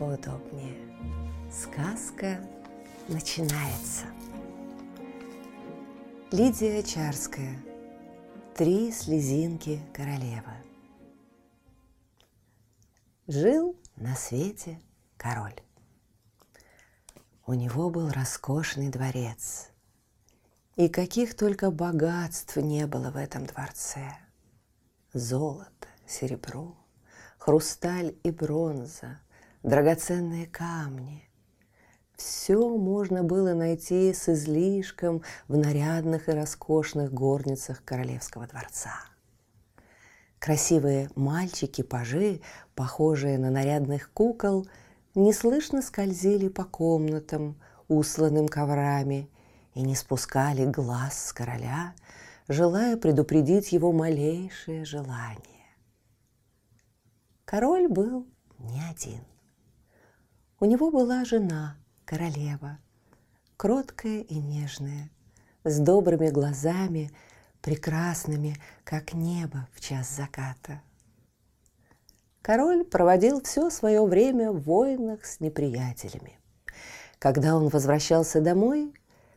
поудобнее. Сказка начинается. Лидия Чарская. Три слезинки королевы. Жил на свете король. У него был роскошный дворец. И каких только богатств не было в этом дворце. Золото, серебро, хрусталь и бронза, драгоценные камни. Все можно было найти с излишком в нарядных и роскошных горницах королевского дворца. Красивые мальчики-пажи, похожие на нарядных кукол, неслышно скользили по комнатам, усланным коврами, и не спускали глаз с короля, желая предупредить его малейшее желание. Король был не один. У него была жена, королева, кроткая и нежная, с добрыми глазами, прекрасными, как небо в час заката. Король проводил все свое время в войнах с неприятелями. Когда он возвращался домой,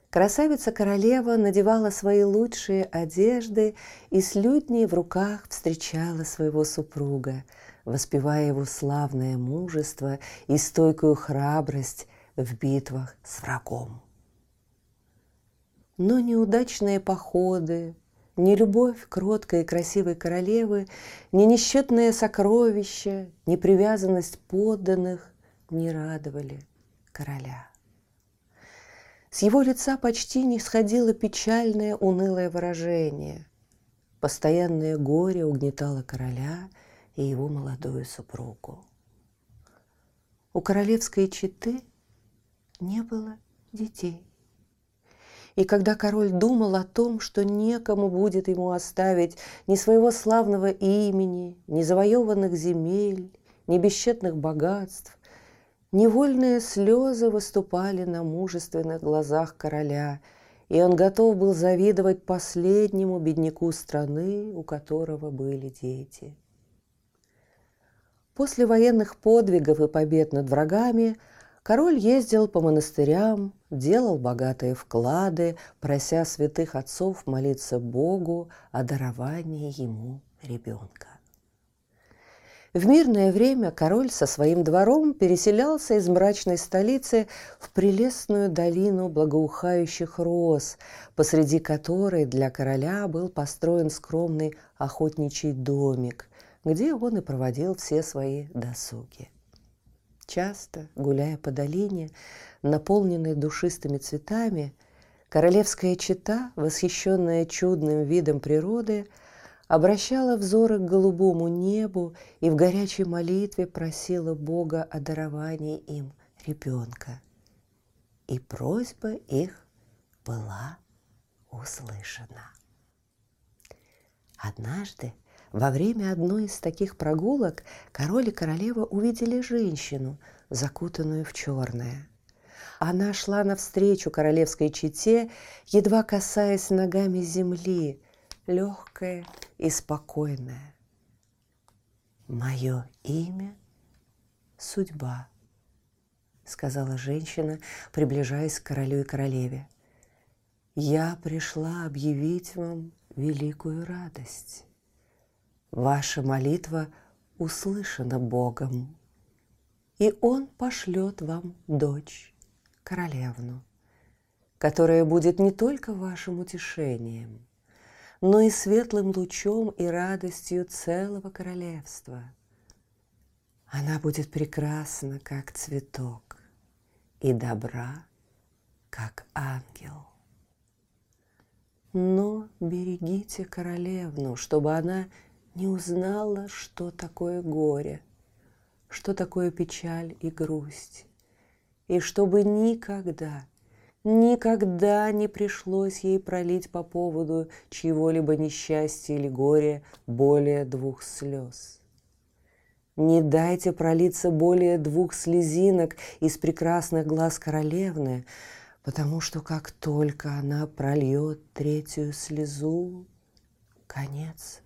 красавица-королева надевала свои лучшие одежды и с лютней в руках встречала своего супруга – воспевая его славное мужество и стойкую храбрость в битвах с врагом. Но неудачные походы, ни любовь кроткой и красивой королевы, ни несчетные сокровища, ни привязанность подданных не радовали короля. С его лица почти не сходило печальное, унылое выражение. Постоянное горе угнетало короля – и его молодую супругу. У королевской четы не было детей. И когда король думал о том, что некому будет ему оставить ни своего славного имени, ни завоеванных земель, ни бесчетных богатств, невольные слезы выступали на мужественных глазах короля, и он готов был завидовать последнему бедняку страны, у которого были дети – После военных подвигов и побед над врагами король ездил по монастырям, делал богатые вклады, прося святых отцов молиться Богу о даровании ему ребенка. В мирное время король со своим двором переселялся из мрачной столицы в прелестную долину благоухающих роз, посреди которой для короля был построен скромный охотничий домик, где он и проводил все свои досуги. Часто, гуляя по долине, наполненной душистыми цветами, королевская чета, восхищенная чудным видом природы, обращала взоры к голубому небу и в горячей молитве просила Бога о даровании им ребенка. И просьба их была услышана. Однажды во время одной из таких прогулок король и королева увидели женщину, закутанную в черное. Она шла навстречу королевской чете, едва касаясь ногами земли, легкая и спокойная. «Мое имя — судьба», — сказала женщина, приближаясь к королю и королеве. «Я пришла объявить вам великую радость». Ваша молитва услышана Богом, и Он пошлет вам дочь, королевну, которая будет не только вашим утешением, но и светлым лучом и радостью целого королевства. Она будет прекрасна, как цветок, и добра, как ангел. Но берегите королевну, чтобы она не узнала, что такое горе, что такое печаль и грусть, и чтобы никогда, никогда не пришлось ей пролить по поводу чьего-либо несчастья или горя более двух слез. Не дайте пролиться более двух слезинок из прекрасных глаз королевны, потому что как только она прольет третью слезу, конец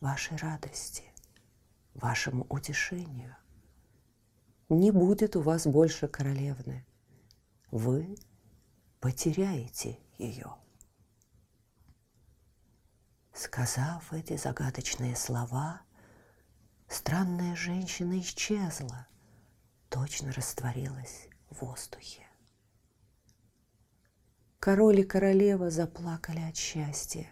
вашей радости, вашему утешению. Не будет у вас больше королевны. Вы потеряете ее. Сказав эти загадочные слова, странная женщина исчезла, точно растворилась в воздухе. Король и королева заплакали от счастья.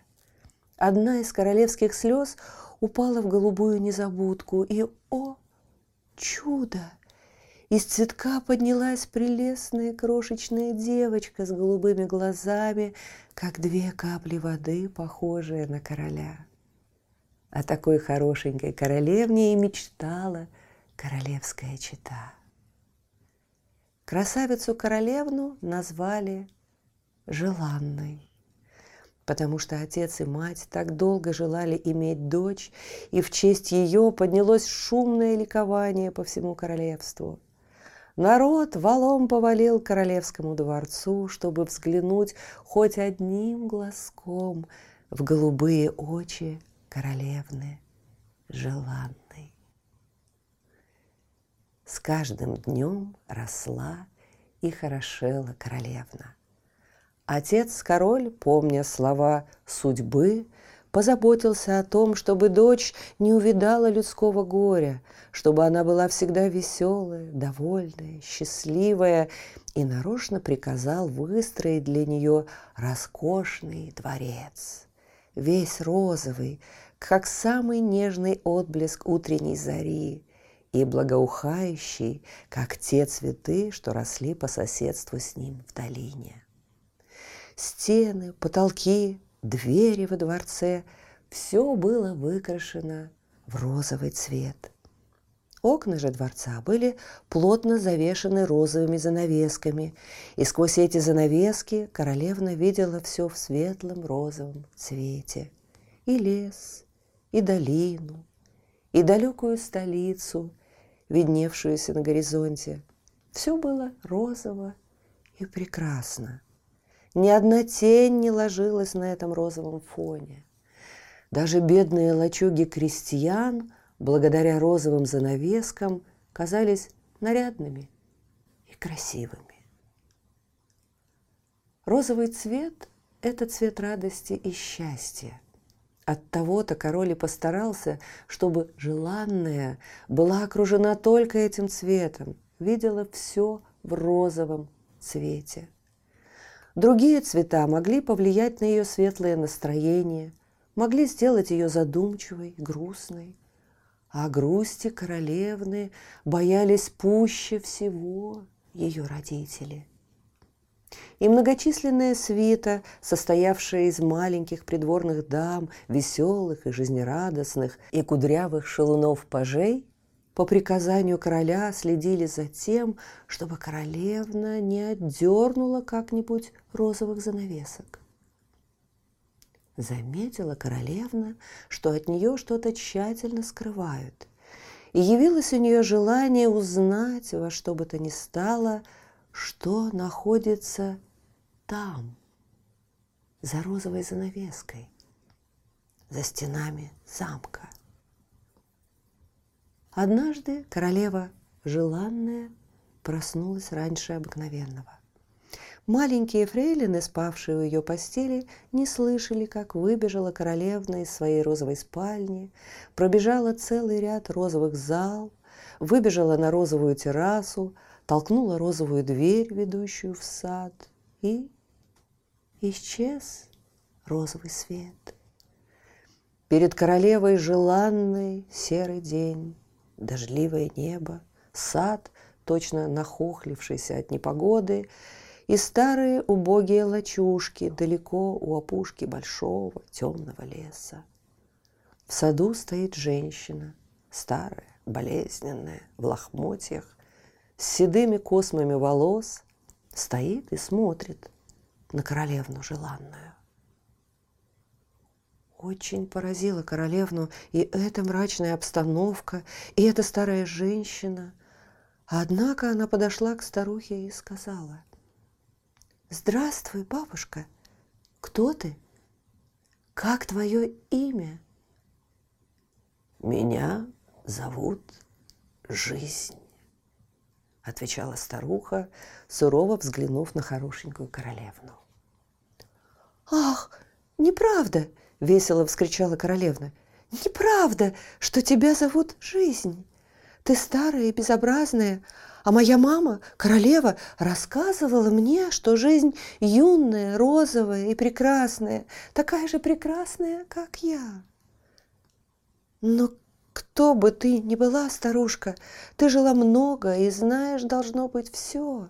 Одна из королевских слез упала в голубую незабудку, и, о, чудо! Из цветка поднялась прелестная крошечная девочка с голубыми глазами, как две капли воды, похожая на короля. О такой хорошенькой королевне и мечтала королевская чита. Красавицу-королевну назвали желанной, потому что отец и мать так долго желали иметь дочь, и в честь ее поднялось шумное ликование по всему королевству – Народ валом повалил королевскому дворцу, чтобы взглянуть хоть одним глазком в голубые очи королевны желанной. С каждым днем росла и хорошела королевна. Отец-король, помня слова судьбы, позаботился о том, чтобы дочь не увидала людского горя, чтобы она была всегда веселая, довольная, счастливая, и нарочно приказал выстроить для нее роскошный дворец, весь розовый, как самый нежный отблеск утренней зари, и благоухающий, как те цветы, что росли по соседству с ним в долине. Стены, потолки, двери во дворце, все было выкрашено в розовый цвет. Окна же дворца были плотно завешены розовыми занавесками, и сквозь эти занавески королевна видела все в светлом розовом цвете. И лес, и долину, и далекую столицу, видневшуюся на горизонте. Все было розово и прекрасно. Ни одна тень не ложилась на этом розовом фоне. Даже бедные лачуги крестьян, благодаря розовым занавескам, казались нарядными и красивыми. Розовый цвет – это цвет радости и счастья. От того-то король и постарался, чтобы желанная была окружена только этим цветом, видела все в розовом цвете – Другие цвета могли повлиять на ее светлое настроение, могли сделать ее задумчивой, грустной. А грусти королевны боялись пуще всего ее родители. И многочисленная свита, состоявшая из маленьких придворных дам, веселых и жизнерадостных, и кудрявых шелунов-пажей, по приказанию короля следили за тем, чтобы королевна не отдернула как-нибудь розовых занавесок. Заметила королевна, что от нее что-то тщательно скрывают, и явилось у нее желание узнать во что бы то ни стало, что находится там, за розовой занавеской, за стенами замка. Однажды королева желанная проснулась раньше обыкновенного. Маленькие фрейлины, спавшие у ее постели, не слышали, как выбежала королевна из своей розовой спальни, пробежала целый ряд розовых зал, выбежала на розовую террасу, толкнула розовую дверь, ведущую в сад, и исчез розовый свет. Перед королевой желанный серый день дождливое небо, сад, точно нахохлившийся от непогоды, и старые убогие лачушки далеко у опушки большого темного леса. В саду стоит женщина старая, болезненная, в лохмотьях, с седыми космами волос, стоит и смотрит на королевну желанную. Очень поразила королевну и эта мрачная обстановка, и эта старая женщина. Однако она подошла к старухе и сказала, «Здравствуй, бабушка, кто ты? Как твое имя?» «Меня зовут Жизнь», — отвечала старуха, сурово взглянув на хорошенькую королевну. «Ах, неправда!» — весело вскричала королевна. «Неправда, что тебя зовут Жизнь. Ты старая и безобразная, а моя мама, королева, рассказывала мне, что жизнь юная, розовая и прекрасная, такая же прекрасная, как я. Но кто бы ты ни была, старушка, ты жила много и знаешь, должно быть, все.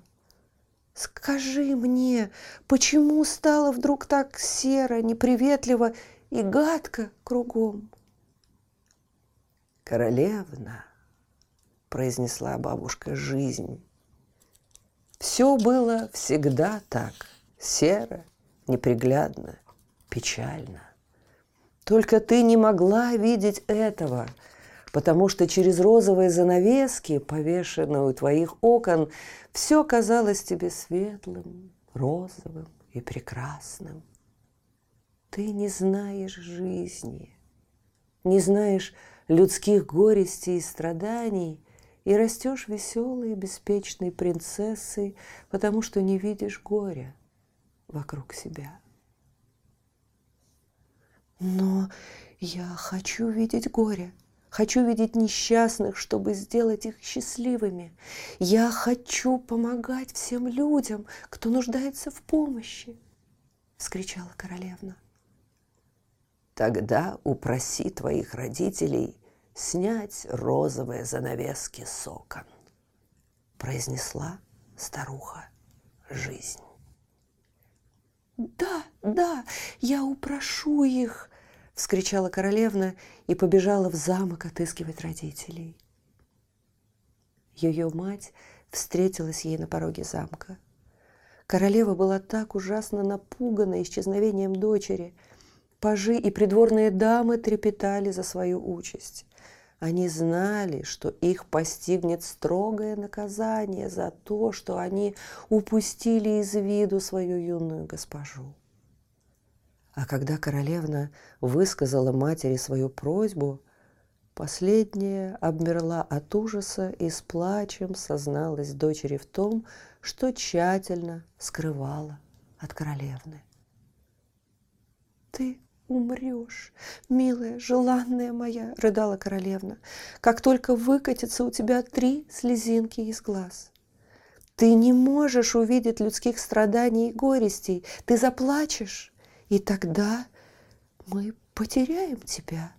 Скажи мне, почему стало вдруг так серо, неприветливо и гадко кругом? Королевна, произнесла бабушка жизнь. Все было всегда так, серо, неприглядно, печально. Только ты не могла видеть этого, потому что через розовые занавески, повешенные у твоих окон, все казалось тебе светлым, розовым и прекрасным. Ты не знаешь жизни, не знаешь людских горестей и страданий, и растешь веселой беспечной принцессой, потому что не видишь горя вокруг себя. Но я хочу видеть горе. Хочу видеть несчастных, чтобы сделать их счастливыми. Я хочу помогать всем людям, кто нуждается в помощи, — вскричала королевна. Тогда упроси твоих родителей снять розовые занавески с окон, произнесла старуха жизнь. «Да, да, я упрошу их!» — вскричала королевна и побежала в замок отыскивать родителей. Ее мать встретилась ей на пороге замка. Королева была так ужасно напугана исчезновением дочери. Пажи и придворные дамы трепетали за свою участь. Они знали, что их постигнет строгое наказание за то, что они упустили из виду свою юную госпожу. А когда королевна высказала матери свою просьбу, последняя обмерла от ужаса и с плачем созналась дочери в том, что тщательно скрывала от королевны. «Ты умрешь, милая, желанная моя, — рыдала королевна, — как только выкатится у тебя три слезинки из глаз. Ты не можешь увидеть людских страданий и горестей, ты заплачешь, и тогда мы потеряем тебя,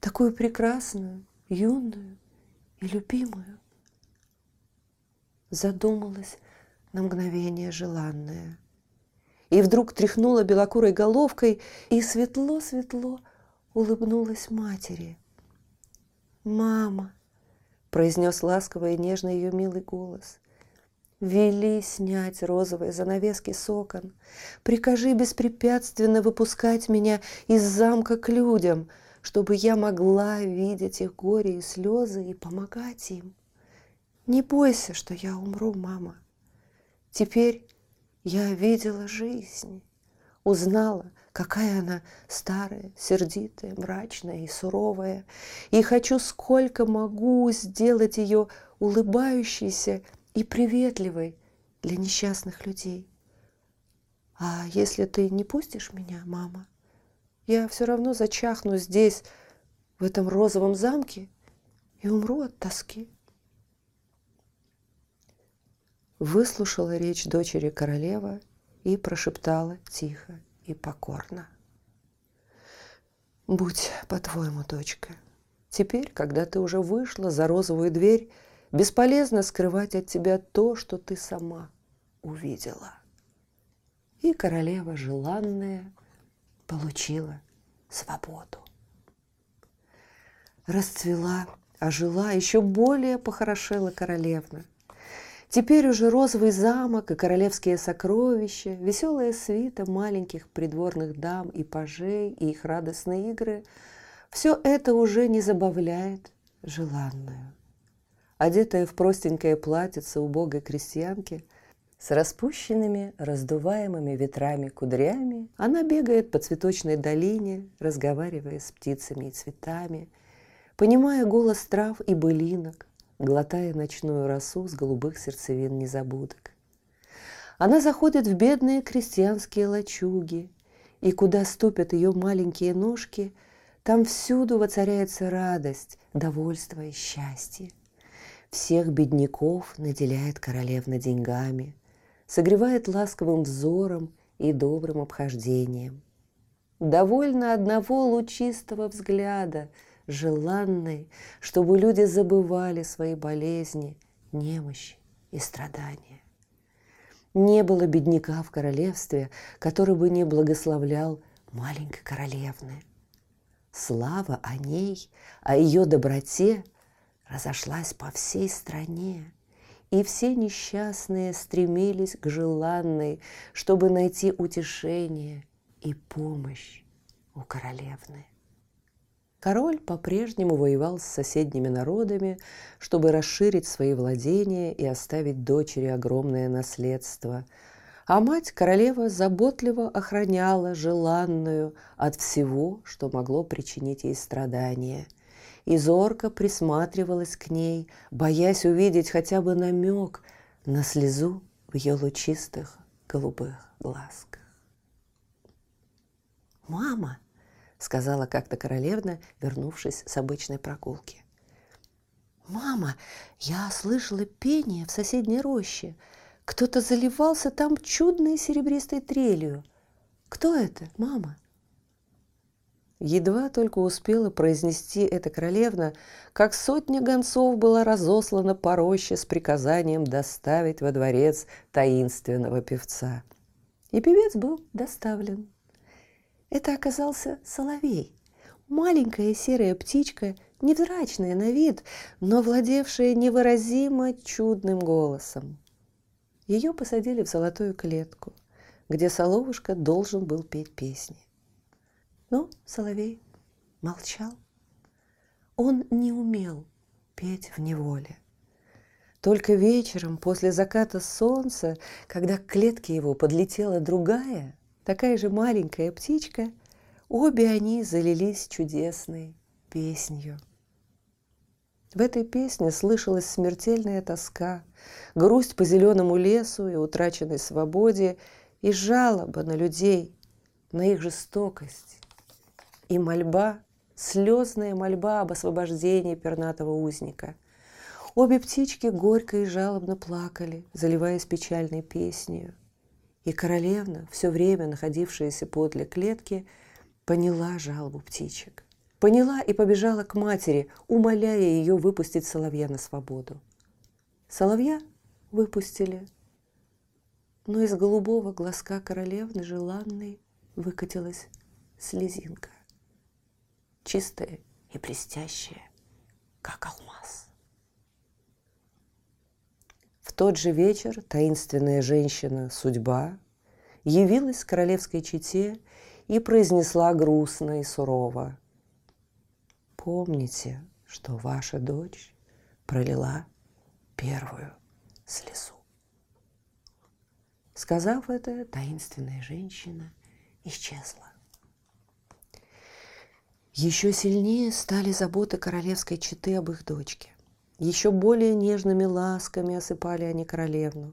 такую прекрасную, юную и любимую. Задумалась на мгновение желанная — и вдруг тряхнула белокурой головкой и светло-светло улыбнулась матери. «Мама!» – произнес ласково и нежно ее милый голос. «Вели снять розовые занавески с окон. Прикажи беспрепятственно выпускать меня из замка к людям, чтобы я могла видеть их горе и слезы и помогать им. Не бойся, что я умру, мама. Теперь я видела жизнь, узнала, какая она старая, сердитая, мрачная и суровая, и хочу сколько могу сделать ее улыбающейся и приветливой для несчастных людей. А если ты не пустишь меня, мама, я все равно зачахну здесь, в этом розовом замке, и умру от тоски выслушала речь дочери королева и прошептала тихо и покорно. «Будь по-твоему, дочка, теперь, когда ты уже вышла за розовую дверь, бесполезно скрывать от тебя то, что ты сама увидела». И королева желанная получила свободу. Расцвела а жила еще более похорошела королевна. Теперь уже розовый замок и королевские сокровища, веселая свита маленьких придворных дам и пажей и их радостные игры – все это уже не забавляет желанную. Одетая в простенькое платьице убогой крестьянки, с распущенными, раздуваемыми ветрами кудрями, она бегает по цветочной долине, разговаривая с птицами и цветами, понимая голос трав и былинок, глотая ночную росу с голубых сердцевин незабудок. Она заходит в бедные крестьянские лачуги, и куда ступят ее маленькие ножки, там всюду воцаряется радость, довольство и счастье. Всех бедняков наделяет королевна деньгами, согревает ласковым взором и добрым обхождением. Довольно одного лучистого взгляда – желанной, чтобы люди забывали свои болезни, немощи и страдания. Не было бедняка в королевстве, который бы не благословлял маленькой королевны. Слава о ней, о ее доброте разошлась по всей стране, и все несчастные стремились к желанной, чтобы найти утешение и помощь у королевны. Король по-прежнему воевал с соседними народами, чтобы расширить свои владения и оставить дочери огромное наследство. А мать королева заботливо охраняла желанную от всего, что могло причинить ей страдания. И зорко присматривалась к ней, боясь увидеть хотя бы намек на слезу в ее лучистых голубых глазках. «Мама!» — сказала как-то королевна, вернувшись с обычной прогулки. «Мама, я слышала пение в соседней роще. Кто-то заливался там чудной серебристой трелью. Кто это, мама?» Едва только успела произнести это королевна, как сотня гонцов была разослана по роще с приказанием доставить во дворец таинственного певца. И певец был доставлен. Это оказался соловей. Маленькая серая птичка, невзрачная на вид, но владевшая невыразимо чудным голосом. Ее посадили в золотую клетку, где соловушка должен был петь песни. Но соловей молчал. Он не умел петь в неволе. Только вечером, после заката солнца, когда к клетке его подлетела другая, такая же маленькая птичка, обе они залились чудесной песнью. В этой песне слышалась смертельная тоска, грусть по зеленому лесу и утраченной свободе, и жалоба на людей, на их жестокость, и мольба, слезная мольба об освобождении пернатого узника. Обе птички горько и жалобно плакали, заливаясь печальной песнью – и королевна, все время находившаяся подле клетки, поняла жалобу птичек. Поняла и побежала к матери, умоляя ее выпустить соловья на свободу. Соловья выпустили, но из голубого глазка королевны желанной выкатилась слезинка, чистая и блестящая, как алмаз тот же вечер таинственная женщина Судьба явилась королевской чете и произнесла грустно и сурово. Помните, что ваша дочь пролила первую слезу. Сказав это, таинственная женщина исчезла. Еще сильнее стали заботы королевской четы об их дочке. Еще более нежными ласками осыпали они королевну.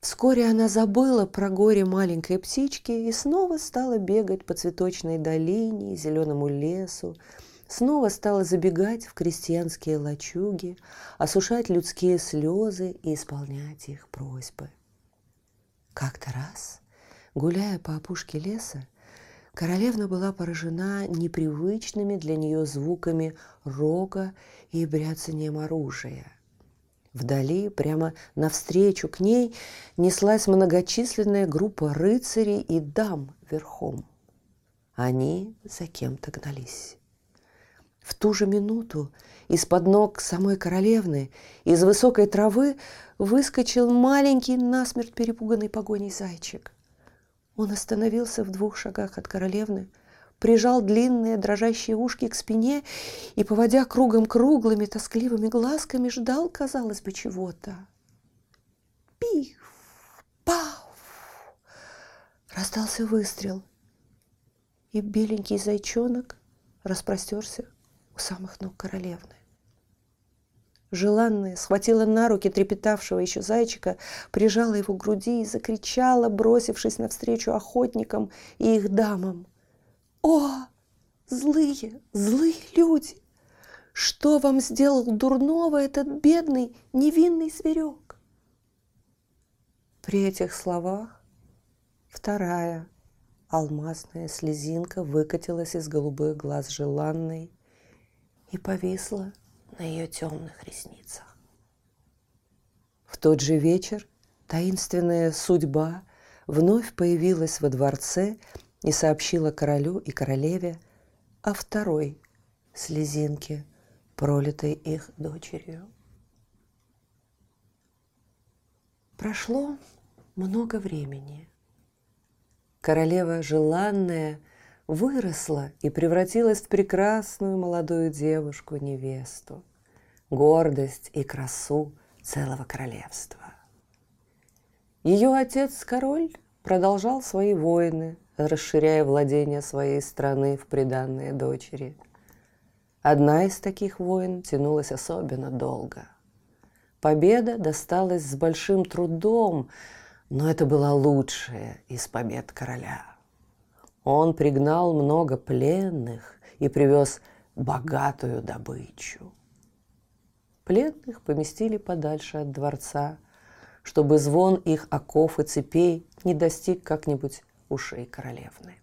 Вскоре она забыла про горе маленькой птички и снова стала бегать по цветочной долине, зеленому лесу, снова стала забегать в крестьянские лачуги, осушать людские слезы и исполнять их просьбы. Как-то раз, гуляя по опушке леса, Королевна была поражена непривычными для нее звуками рога и бряцанием оружия. Вдали, прямо навстречу к ней, неслась многочисленная группа рыцарей и дам верхом. Они за кем-то гнались. В ту же минуту из-под ног самой королевны из высокой травы выскочил маленький насмерть перепуганный погоней зайчик. Он остановился в двух шагах от королевны, прижал длинные дрожащие ушки к спине и, поводя кругом круглыми тоскливыми глазками, ждал, казалось бы, чего-то. Пиф! Пав! Раздался выстрел, и беленький зайчонок распростерся у самых ног королевны. Желанная схватила на руки трепетавшего еще зайчика, прижала его к груди и закричала, бросившись навстречу охотникам и их дамам. «О, злые, злые люди! Что вам сделал дурного этот бедный, невинный зверек?» При этих словах вторая алмазная слезинка выкатилась из голубых глаз желанной и повисла на ее темных ресницах. В тот же вечер таинственная судьба вновь появилась во дворце и сообщила королю и королеве о второй слезинке, пролитой их дочерью. Прошло много времени. Королева желанная выросла и превратилась в прекрасную молодую девушку-невесту гордость и красу целого королевства. Ее отец-король продолжал свои войны, расширяя владения своей страны в приданные дочери. Одна из таких войн тянулась особенно долго. Победа досталась с большим трудом, но это была лучшая из побед короля. Он пригнал много пленных и привез богатую добычу. Пленных поместили подальше от дворца, чтобы звон их оков и цепей не достиг как-нибудь ушей королевны.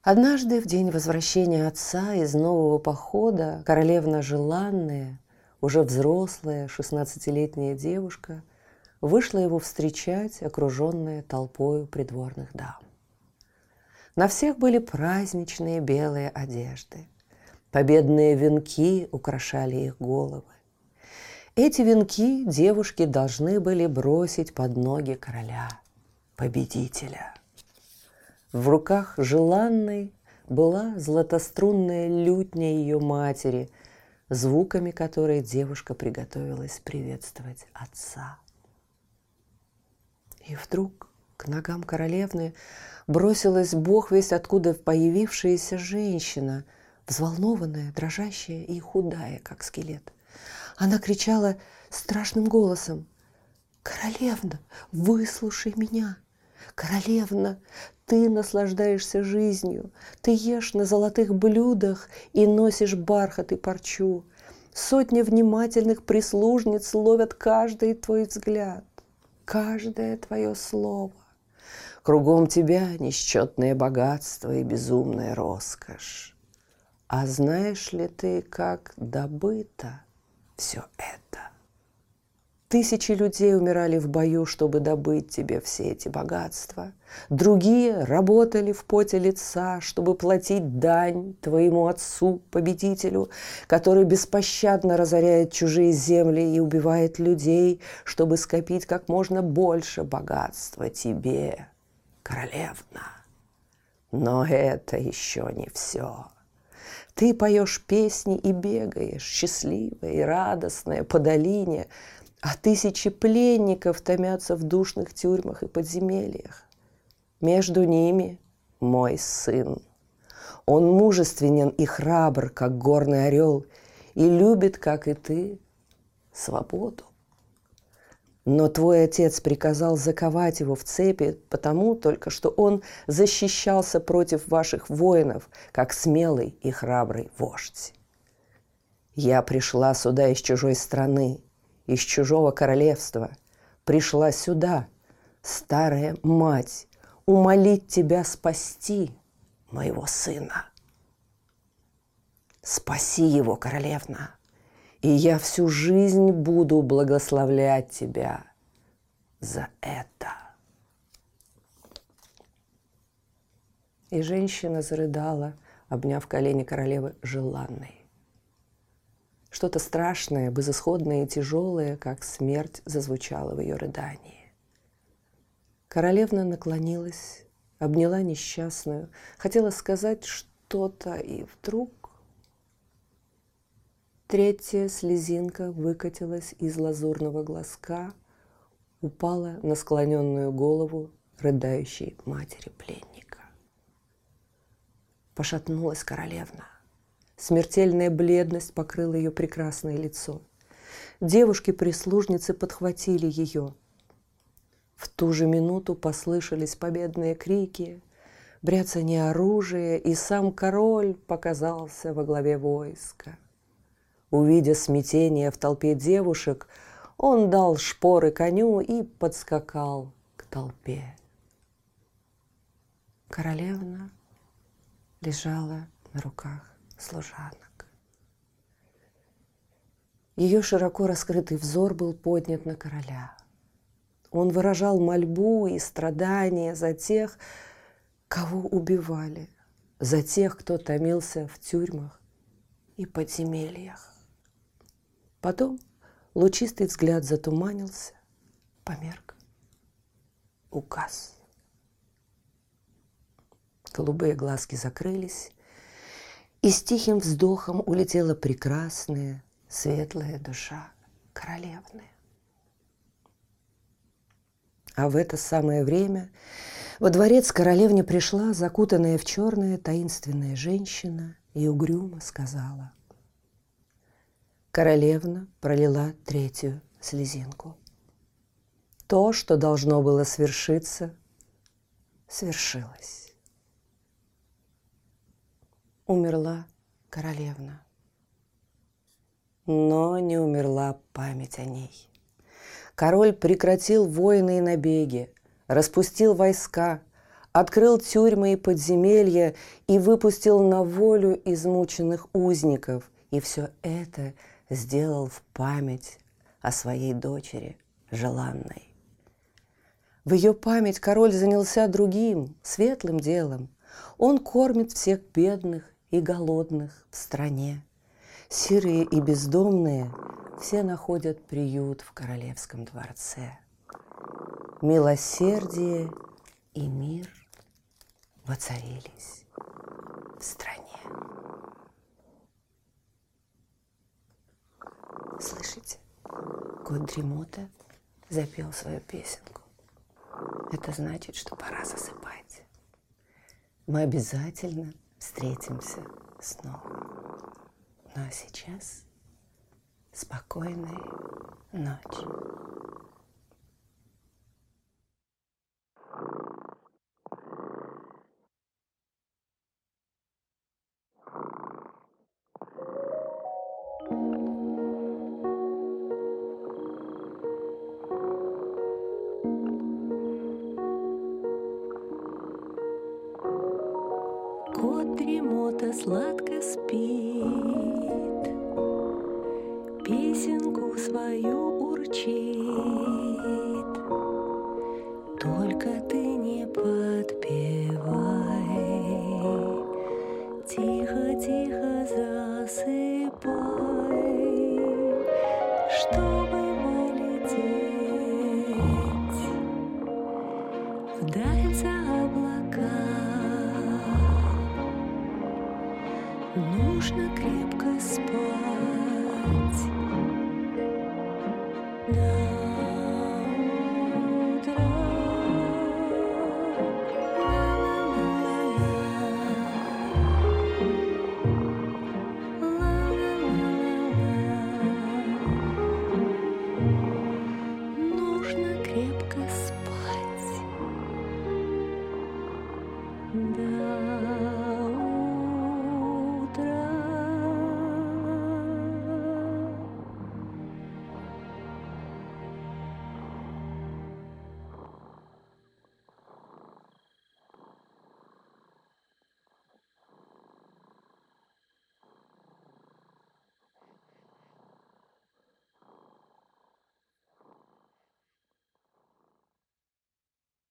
Однажды, в день возвращения отца из нового похода, королевна желанная, уже взрослая, шестнадцатилетняя девушка, вышла его встречать, окруженная толпою придворных дам. На всех были праздничные белые одежды. Победные венки украшали их головы. Эти венки девушки должны были бросить под ноги короля, победителя. В руках желанной была златострунная лютня ее матери, звуками которой девушка приготовилась приветствовать отца. И вдруг к ногам королевны бросилась бог весь откуда появившаяся женщина – взволнованная, дрожащая и худая, как скелет. Она кричала страшным голосом. «Королевна, выслушай меня! Королевна, ты наслаждаешься жизнью, ты ешь на золотых блюдах и носишь бархат и парчу. Сотни внимательных прислужниц ловят каждый твой взгляд, каждое твое слово. Кругом тебя несчетное богатство и безумная роскошь. А знаешь ли ты, как добыто все это? Тысячи людей умирали в бою, чтобы добыть тебе все эти богатства. Другие работали в поте лица, чтобы платить дань твоему отцу, победителю, который беспощадно разоряет чужие земли и убивает людей, чтобы скопить как можно больше богатства тебе, королевна. Но это еще не все. Ты поешь песни и бегаешь, счастливая и радостная, по долине, а тысячи пленников томятся в душных тюрьмах и подземельях. Между ними мой сын. Он мужественен и храбр, как горный орел, и любит, как и ты, свободу. Но твой отец приказал заковать его в цепи, потому только что он защищался против ваших воинов, как смелый и храбрый вождь. Я пришла сюда из чужой страны, из чужого королевства. Пришла сюда, старая мать, умолить тебя спасти моего сына. Спаси его, королевна, и я всю жизнь буду благословлять тебя за это. И женщина зарыдала обняв колени королевы желанной. Что-то страшное, безысходное и тяжелое, как смерть, зазвучало в ее рыдании. Королевна наклонилась, обняла несчастную, хотела сказать что-то, и вдруг третья слезинка выкатилась из лазурного глазка, упала на склоненную голову рыдающей матери пленника. Пошатнулась королевна. Смертельная бледность покрыла ее прекрасное лицо. Девушки-прислужницы подхватили ее. В ту же минуту послышались победные крики, бряцание оружия, и сам король показался во главе войска. Увидя смятение в толпе девушек, он дал шпоры коню и подскакал к толпе. Королевна лежала на руках служанок. Ее широко раскрытый взор был поднят на короля. Он выражал мольбу и страдания за тех, кого убивали, за тех, кто томился в тюрьмах и подземельях. Потом лучистый взгляд затуманился, померк, угас. Голубые глазки закрылись, и с тихим вздохом улетела прекрасная, светлая душа королевны. А в это самое время во дворец королевне пришла закутанная в черное таинственная женщина и угрюмо сказала. Королевна пролила третью слезинку. То, что должно было свершиться, свершилось умерла королевна. Но не умерла память о ней. Король прекратил воины и набеги, распустил войска, открыл тюрьмы и подземелья и выпустил на волю измученных узников. И все это сделал в память о своей дочери, желанной. В ее память король занялся другим, светлым делом. Он кормит всех бедных и голодных в стране. Сирые и бездомные все находят приют в королевском дворце. Милосердие и мир воцарились в стране. Слышите? Кот Дремота запел свою песенку. Это значит, что пора засыпать. Мы обязательно встретимся снова. Ну а сейчас спокойной ночи. Нужно крепко спать.